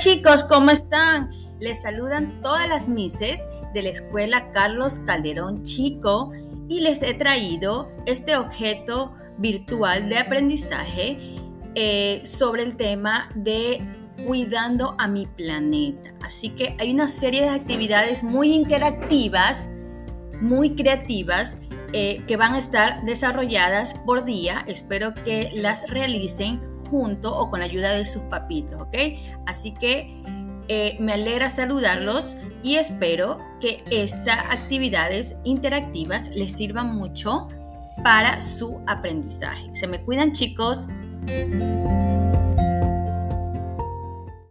chicos, ¿cómo están? Les saludan todas las mises de la escuela Carlos Calderón Chico y les he traído este objeto virtual de aprendizaje eh, sobre el tema de cuidando a mi planeta. Así que hay una serie de actividades muy interactivas, muy creativas, eh, que van a estar desarrolladas por día. Espero que las realicen junto o con la ayuda de sus papitos, ¿ok? Así que eh, me alegra saludarlos y espero que estas actividades interactivas les sirvan mucho para su aprendizaje. Se me cuidan chicos.